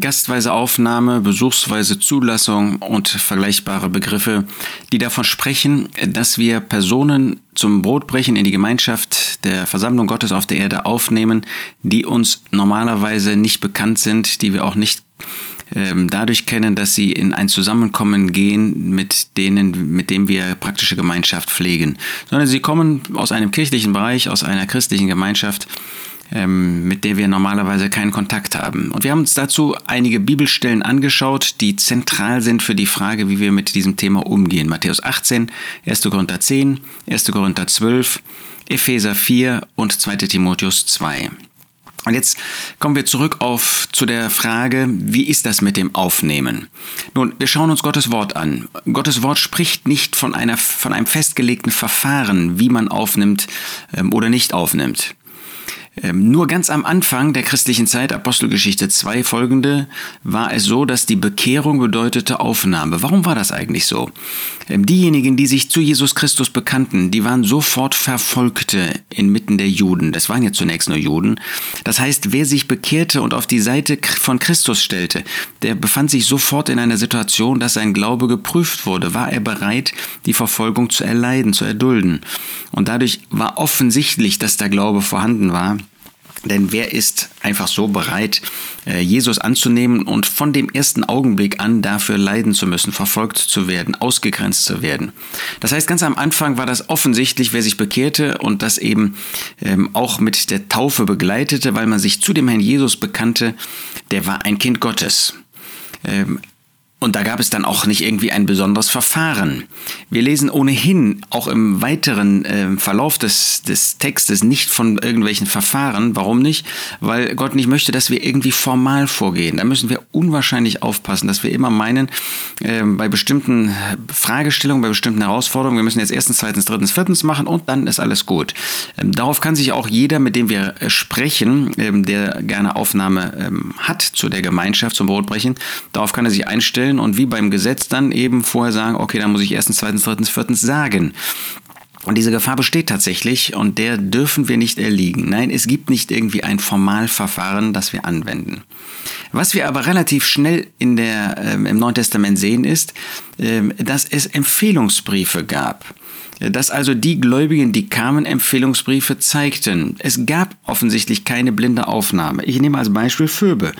Gastweise Aufnahme, besuchsweise Zulassung und vergleichbare Begriffe, die davon sprechen, dass wir Personen zum Brotbrechen in die Gemeinschaft der Versammlung Gottes auf der Erde aufnehmen, die uns normalerweise nicht bekannt sind, die wir auch nicht ähm, dadurch kennen, dass sie in ein Zusammenkommen gehen, mit denen, mit dem wir praktische Gemeinschaft pflegen, sondern sie kommen aus einem kirchlichen Bereich, aus einer christlichen Gemeinschaft ähm, mit der wir normalerweise keinen Kontakt haben. Und wir haben uns dazu einige Bibelstellen angeschaut, die zentral sind für die Frage, wie wir mit diesem Thema umgehen. Matthäus 18, 1. Korinther 10, 1. Korinther 12, Epheser 4 und 2. Timotheus 2. Und jetzt kommen wir zurück auf zu der Frage, wie ist das mit dem Aufnehmen? Nun, wir schauen uns Gottes Wort an. Gottes Wort spricht nicht von einer von einem festgelegten Verfahren, wie man aufnimmt ähm, oder nicht aufnimmt. Ähm, nur ganz am Anfang der christlichen Zeit, Apostelgeschichte 2 folgende, war es so, dass die Bekehrung bedeutete Aufnahme. Warum war das eigentlich so? Ähm, diejenigen, die sich zu Jesus Christus bekannten, die waren sofort Verfolgte inmitten der Juden. Das waren ja zunächst nur Juden. Das heißt, wer sich bekehrte und auf die Seite von Christus stellte, der befand sich sofort in einer Situation, dass sein Glaube geprüft wurde. War er bereit, die Verfolgung zu erleiden, zu erdulden? Und dadurch war offensichtlich, dass der Glaube vorhanden war. Denn wer ist einfach so bereit, äh, Jesus anzunehmen und von dem ersten Augenblick an dafür leiden zu müssen, verfolgt zu werden, ausgegrenzt zu werden? Das heißt, ganz am Anfang war das offensichtlich, wer sich bekehrte und das eben ähm, auch mit der Taufe begleitete, weil man sich zu dem Herrn Jesus bekannte, der war ein Kind Gottes. Und da gab es dann auch nicht irgendwie ein besonderes Verfahren. Wir lesen ohnehin auch im weiteren äh, Verlauf des, des Textes nicht von irgendwelchen Verfahren. Warum nicht? Weil Gott nicht möchte, dass wir irgendwie formal vorgehen. Da müssen wir unwahrscheinlich aufpassen, dass wir immer meinen, äh, bei bestimmten Fragestellungen, bei bestimmten Herausforderungen, wir müssen jetzt erstens, zweitens, drittens, viertens machen und dann ist alles gut. Ähm, darauf kann sich auch jeder, mit dem wir äh, sprechen, ähm, der gerne Aufnahme ähm, hat zu der Gemeinschaft, zum Brotbrechen, darauf kann er sich einstellen stellen und wie beim Gesetz dann eben vorher sagen, okay, dann muss ich erstens, zweitens, drittens, viertens sagen. Und diese Gefahr besteht tatsächlich und der dürfen wir nicht erliegen. Nein, es gibt nicht irgendwie ein Formalverfahren, das wir anwenden. Was wir aber relativ schnell in der, äh, im Neuen Testament sehen, ist, äh, dass es Empfehlungsbriefe gab dass also die Gläubigen, die kamen, Empfehlungsbriefe zeigten. Es gab offensichtlich keine blinde Aufnahme. Ich nehme als Beispiel Phoebe.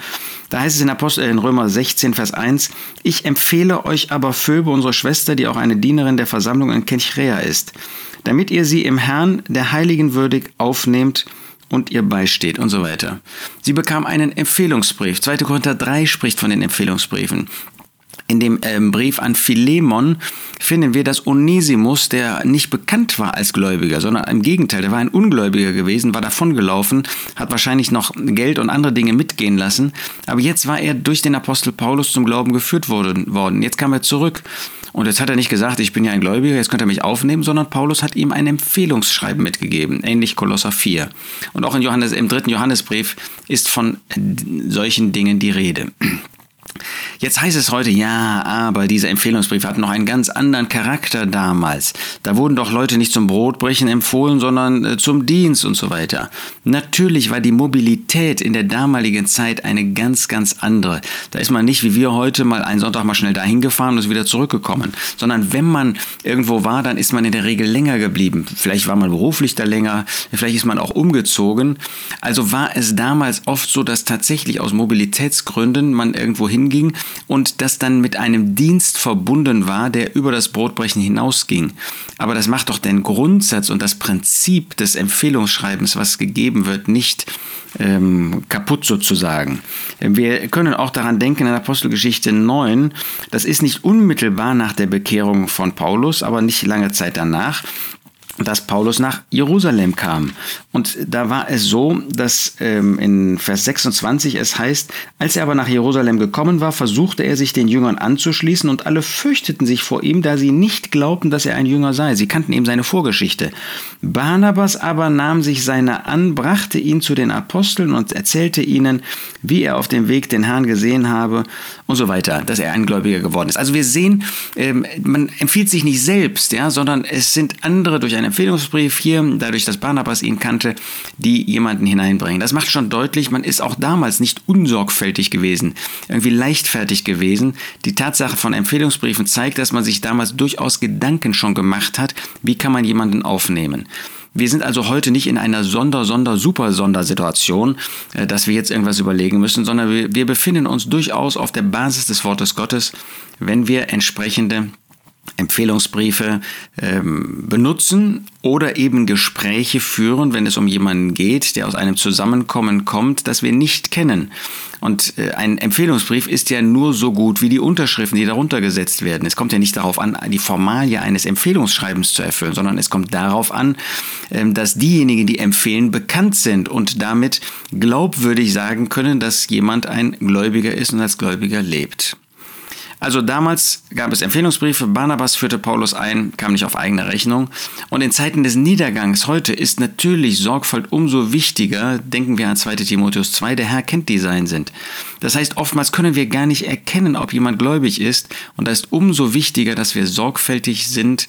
Da heißt es in, Apostel, in Römer 16, Vers 1, ich empfehle euch aber Phoebe, unsere Schwester, die auch eine Dienerin der Versammlung in Kenchrea ist, damit ihr sie im Herrn der Heiligen würdig aufnehmt und ihr beisteht und so weiter. Sie bekam einen Empfehlungsbrief. 2. Korinther 3 spricht von den Empfehlungsbriefen. In dem ähm, Brief an Philemon finden wir, dass Onesimus, der nicht bekannt war als Gläubiger, sondern im Gegenteil, der war ein Ungläubiger gewesen, war davongelaufen, hat wahrscheinlich noch Geld und andere Dinge mitgehen lassen, aber jetzt war er durch den Apostel Paulus zum Glauben geführt worden. Jetzt kam er zurück und jetzt hat er nicht gesagt, ich bin ja ein Gläubiger, jetzt könnt ihr mich aufnehmen, sondern Paulus hat ihm ein Empfehlungsschreiben mitgegeben, ähnlich Kolosser 4. Und auch in Johannes, im dritten Johannesbrief ist von solchen Dingen die Rede. Jetzt heißt es heute, ja, aber dieser Empfehlungsbrief hat noch einen ganz anderen Charakter damals. Da wurden doch Leute nicht zum Brotbrechen empfohlen, sondern äh, zum Dienst und so weiter. Natürlich war die Mobilität in der damaligen Zeit eine ganz, ganz andere. Da ist man nicht wie wir heute mal einen Sonntag mal schnell dahin gefahren und ist wieder zurückgekommen, sondern wenn man irgendwo war, dann ist man in der Regel länger geblieben. Vielleicht war man beruflich da länger, vielleicht ist man auch umgezogen. Also war es damals oft so, dass tatsächlich aus Mobilitätsgründen man irgendwo hinging und das dann mit einem Dienst verbunden war, der über das Brotbrechen hinausging. Aber das macht doch den Grundsatz und das Prinzip des Empfehlungsschreibens, was gegeben wird, nicht ähm, kaputt sozusagen. Wir können auch daran denken in Apostelgeschichte 9, das ist nicht unmittelbar nach der Bekehrung von Paulus, aber nicht lange Zeit danach dass Paulus nach Jerusalem kam. Und da war es so, dass ähm, in Vers 26 es heißt, als er aber nach Jerusalem gekommen war, versuchte er sich den Jüngern anzuschließen und alle fürchteten sich vor ihm, da sie nicht glaubten, dass er ein Jünger sei. Sie kannten eben seine Vorgeschichte. Barnabas aber nahm sich seiner an, brachte ihn zu den Aposteln und erzählte ihnen, wie er auf dem Weg den Herrn gesehen habe und so weiter, dass er ein Gläubiger geworden ist. Also wir sehen, ähm, man empfiehlt sich nicht selbst, ja, sondern es sind andere durch eine Empfehlungsbrief hier, dadurch, dass Barnabas ihn kannte, die jemanden hineinbringen. Das macht schon deutlich, man ist auch damals nicht unsorgfältig gewesen, irgendwie leichtfertig gewesen. Die Tatsache von Empfehlungsbriefen zeigt, dass man sich damals durchaus Gedanken schon gemacht hat, wie kann man jemanden aufnehmen. Wir sind also heute nicht in einer Sonder, Sonder, Super Sondersituation, äh, dass wir jetzt irgendwas überlegen müssen, sondern wir, wir befinden uns durchaus auf der Basis des Wortes Gottes, wenn wir entsprechende Empfehlungsbriefe ähm, benutzen oder eben Gespräche führen, wenn es um jemanden geht, der aus einem Zusammenkommen kommt, das wir nicht kennen. Und äh, ein Empfehlungsbrief ist ja nur so gut wie die Unterschriften, die darunter gesetzt werden. Es kommt ja nicht darauf an, die Formalie eines Empfehlungsschreibens zu erfüllen, sondern es kommt darauf an, äh, dass diejenigen, die empfehlen, bekannt sind und damit glaubwürdig sagen können, dass jemand ein Gläubiger ist und als Gläubiger lebt. Also damals gab es Empfehlungsbriefe, Barnabas führte Paulus ein, kam nicht auf eigene Rechnung. Und in Zeiten des Niedergangs heute ist natürlich Sorgfalt umso wichtiger. Denken wir an 2 Timotheus 2, der Herr kennt die sein sind. Das heißt, oftmals können wir gar nicht erkennen, ob jemand gläubig ist. Und da ist umso wichtiger, dass wir sorgfältig sind,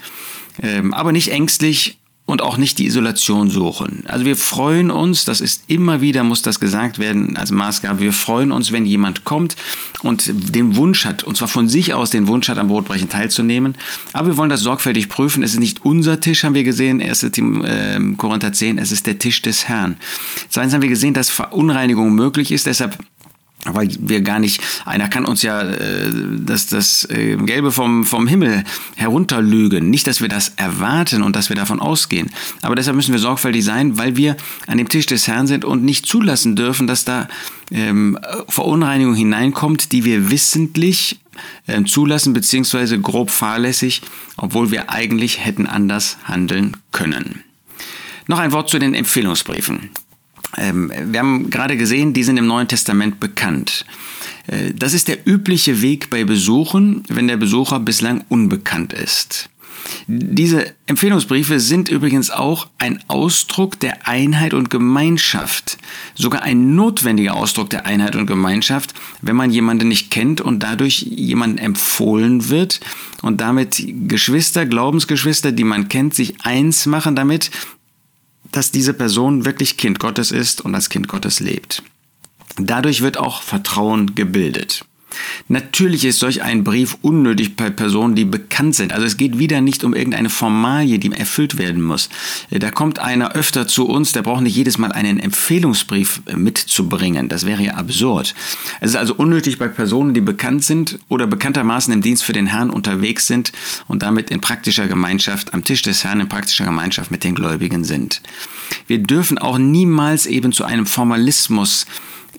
ähm, aber nicht ängstlich und auch nicht die Isolation suchen. Also wir freuen uns, das ist immer wieder, muss das gesagt werden als Maßgabe, wir freuen uns, wenn jemand kommt und den Wunsch hat, und zwar von sich aus den Wunsch hat, am Brotbrechen teilzunehmen. Aber wir wollen das sorgfältig prüfen. Es ist nicht unser Tisch, haben wir gesehen, 1. Äh, Korinther 10, es ist der Tisch des Herrn. Zweitens haben wir gesehen, dass Verunreinigung möglich ist, deshalb weil wir gar nicht, einer kann uns ja äh, das, das äh, Gelbe vom, vom Himmel herunterlügen. Nicht, dass wir das erwarten und dass wir davon ausgehen. Aber deshalb müssen wir sorgfältig sein, weil wir an dem Tisch des Herrn sind und nicht zulassen dürfen, dass da ähm, Verunreinigung hineinkommt, die wir wissentlich äh, zulassen, beziehungsweise grob fahrlässig, obwohl wir eigentlich hätten anders handeln können. Noch ein Wort zu den Empfehlungsbriefen. Ähm, wir haben gerade gesehen, die sind im Neuen Testament bekannt. Äh, das ist der übliche Weg bei Besuchen, wenn der Besucher bislang unbekannt ist. Diese Empfehlungsbriefe sind übrigens auch ein Ausdruck der Einheit und Gemeinschaft, sogar ein notwendiger Ausdruck der Einheit und Gemeinschaft, wenn man jemanden nicht kennt und dadurch jemanden empfohlen wird und damit Geschwister, Glaubensgeschwister, die man kennt, sich eins machen damit, dass diese Person wirklich Kind Gottes ist und als Kind Gottes lebt. Dadurch wird auch Vertrauen gebildet. Natürlich ist solch ein Brief unnötig bei Personen, die bekannt sind. Also es geht wieder nicht um irgendeine Formalie, die erfüllt werden muss. Da kommt einer öfter zu uns, der braucht nicht jedes Mal einen Empfehlungsbrief mitzubringen. Das wäre ja absurd. Es ist also unnötig bei Personen, die bekannt sind oder bekanntermaßen im Dienst für den Herrn unterwegs sind und damit in praktischer Gemeinschaft am Tisch des Herrn in praktischer Gemeinschaft mit den Gläubigen sind. Wir dürfen auch niemals eben zu einem Formalismus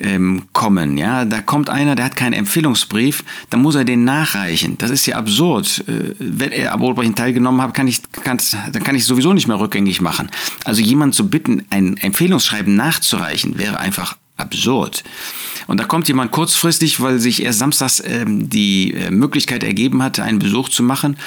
ähm, kommen. Ja, da kommt einer, der hat keinen Empfehlungsbrief, dann muss er den nachreichen. Das ist ja absurd. Äh, wenn er am Brotbrechen teilgenommen hat, kann ich, kann, dann kann ich sowieso nicht mehr rückgängig machen. Also jemand zu bitten, ein Empfehlungsschreiben nachzureichen, wäre einfach absurd. Und da kommt jemand kurzfristig, weil sich erst samstags ähm, die äh, Möglichkeit ergeben hat, einen Besuch zu machen.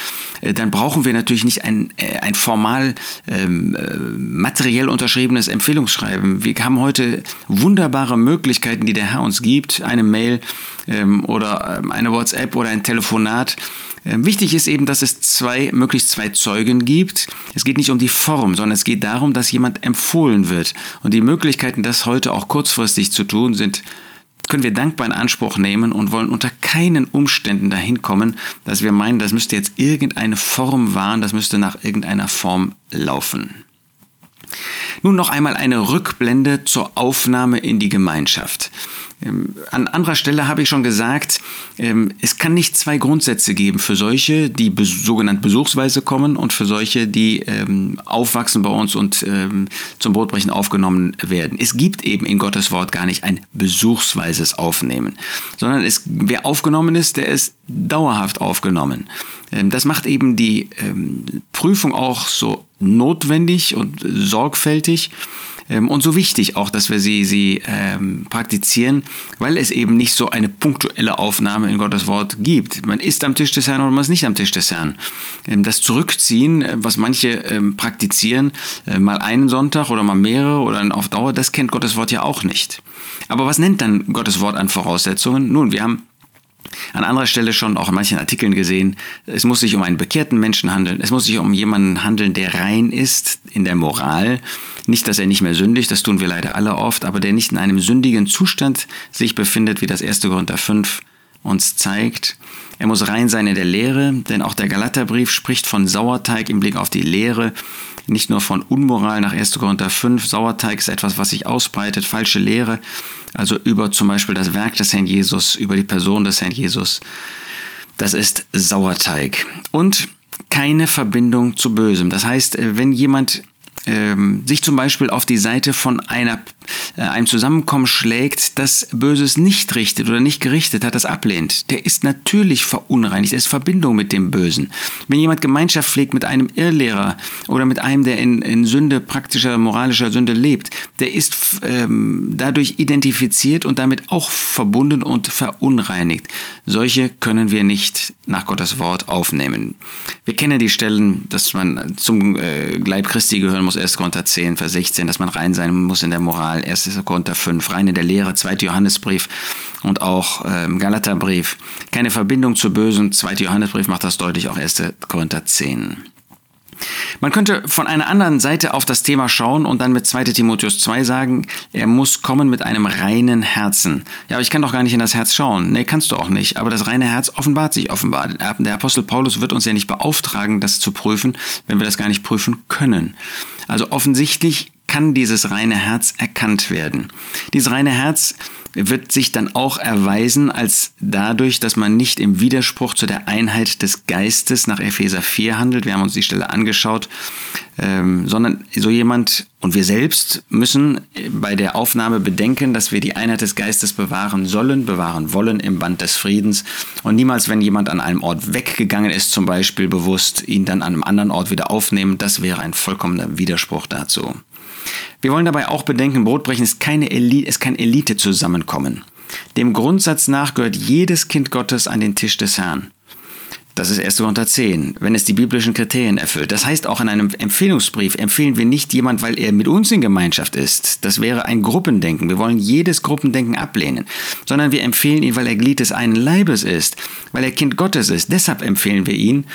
Äh, dann brauchen wir natürlich nicht ein, äh, ein formal ähm, äh, materiell unterschriebenes Empfehlungsschreiben. Wir haben heute wunderbare Möglichkeiten, die der Herr uns gibt. Eine Mail ähm, oder ähm, eine WhatsApp oder ein Telefonat. Ähm, wichtig ist eben, dass es zwei, möglichst zwei Zeugen gibt. Es geht nicht um die Form, sondern es geht darum, dass jemand empfohlen wird. Und die Möglichkeiten, das heute auch kurzfristig zu tun, sind können wir dankbar in Anspruch nehmen und wollen unter keinen Umständen dahin kommen, dass wir meinen, das müsste jetzt irgendeine Form wahren, das müsste nach irgendeiner Form laufen. Nun noch einmal eine Rückblende zur Aufnahme in die Gemeinschaft. Ähm, an anderer Stelle habe ich schon gesagt, ähm, es kann nicht zwei Grundsätze geben für solche, die sogenannt besuchsweise kommen und für solche, die ähm, aufwachsen bei uns und zum Brotbrechen aufgenommen werden. Es gibt eben in Gottes Wort gar nicht ein besuchsweises Aufnehmen, sondern es, wer aufgenommen ist, der ist dauerhaft aufgenommen. Das macht eben die Prüfung auch so notwendig und sorgfältig ähm, und so wichtig auch, dass wir sie, sie ähm, praktizieren, weil es eben nicht so eine punktuelle Aufnahme in Gottes Wort gibt. Man ist am Tisch des Herrn oder man ist nicht am Tisch des Herrn. Ähm, das Zurückziehen, äh, was manche ähm, praktizieren, äh, mal einen Sonntag oder mal mehrere oder auf Dauer, das kennt Gottes Wort ja auch nicht. Aber was nennt dann Gottes Wort an Voraussetzungen? Nun, wir haben an anderer Stelle schon auch in manchen Artikeln gesehen, es muss sich um einen bekehrten Menschen handeln, es muss sich um jemanden handeln, der rein ist in der Moral. Nicht, dass er nicht mehr sündigt, das tun wir leider alle oft, aber der nicht in einem sündigen Zustand sich befindet, wie das 1. Korinther 5 uns zeigt. Er muss rein sein in der Lehre, denn auch der Galaterbrief spricht von Sauerteig im Blick auf die Lehre, nicht nur von Unmoral nach 1. Korinther 5. Sauerteig ist etwas, was sich ausbreitet, falsche Lehre, also über zum Beispiel das Werk des Herrn Jesus, über die Person des Herrn Jesus. Das ist Sauerteig. Und keine Verbindung zu Bösem. Das heißt, wenn jemand ähm, sich zum Beispiel auf die Seite von einer, einem Zusammenkommen schlägt, das Böses nicht richtet oder nicht gerichtet hat, das ablehnt, der ist natürlich verunreinigt, er ist Verbindung mit dem Bösen. Wenn jemand Gemeinschaft pflegt mit einem Irrlehrer oder mit einem, der in, in Sünde, praktischer, moralischer Sünde lebt, der ist ähm, dadurch identifiziert und damit auch verbunden und verunreinigt. Solche können wir nicht nach Gottes Wort aufnehmen. Wir kennen die Stellen, dass man zum äh, Leib Christi gehören muss, 1. Korinther 10, Vers 16, dass man rein sein muss in der Moral, 1. Korinther 5, rein in der Lehre, 2. Johannesbrief und auch äh, Galaterbrief. Keine Verbindung zu Bösen, 2. Johannesbrief macht das deutlich, auch 1. Korinther 10. Man könnte von einer anderen Seite auf das Thema schauen und dann mit 2 Timotheus 2 sagen, er muss kommen mit einem reinen Herzen. Ja, aber ich kann doch gar nicht in das Herz schauen. Nee, kannst du auch nicht. Aber das reine Herz offenbart sich offenbar. Der Apostel Paulus wird uns ja nicht beauftragen, das zu prüfen, wenn wir das gar nicht prüfen können. Also offensichtlich kann dieses reine Herz erkannt werden. Dieses reine Herz wird sich dann auch erweisen als dadurch, dass man nicht im Widerspruch zu der Einheit des Geistes nach Epheser 4 handelt. Wir haben uns die Stelle angeschaut, ähm, sondern so jemand und wir selbst müssen bei der Aufnahme bedenken, dass wir die Einheit des Geistes bewahren sollen, bewahren wollen im Band des Friedens und niemals, wenn jemand an einem Ort weggegangen ist, zum Beispiel bewusst, ihn dann an einem anderen Ort wieder aufnehmen. Das wäre ein vollkommener Widerspruch dazu. Wir wollen dabei auch bedenken, Brotbrechen ist, keine Elite, ist kein Elite-Zusammenkommen. Dem Grundsatz nach gehört jedes Kind Gottes an den Tisch des Herrn. Das ist 1. Korinther 10, wenn es die biblischen Kriterien erfüllt. Das heißt, auch in einem Empfehlungsbrief empfehlen wir nicht jemand, weil er mit uns in Gemeinschaft ist. Das wäre ein Gruppendenken. Wir wollen jedes Gruppendenken ablehnen. Sondern wir empfehlen ihn, weil er Glied des einen Leibes ist, weil er Kind Gottes ist. Deshalb empfehlen wir ihn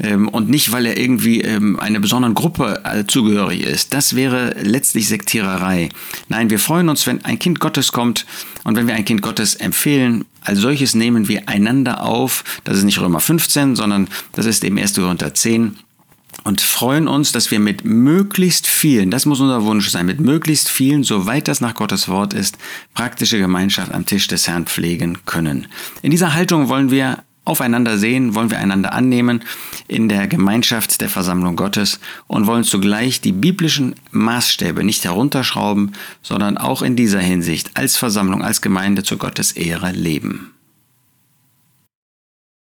ähm, und nicht, weil er irgendwie ähm, einer besonderen Gruppe äh, zugehörig ist. Das wäre letztlich Sektiererei. Nein, wir freuen uns, wenn ein Kind Gottes kommt und wenn wir ein Kind Gottes empfehlen. Als solches nehmen wir einander auf. Das ist nicht Römer 15, sondern das ist eben 1. Korinther 10 und freuen uns, dass wir mit möglichst vielen, das muss unser Wunsch sein, mit möglichst vielen, soweit das nach Gottes Wort ist, praktische Gemeinschaft am Tisch des Herrn pflegen können. In dieser Haltung wollen wir aufeinander sehen, wollen wir einander annehmen in der Gemeinschaft der Versammlung Gottes und wollen zugleich die biblischen Maßstäbe nicht herunterschrauben, sondern auch in dieser Hinsicht als Versammlung, als Gemeinde zu Gottes Ehre leben.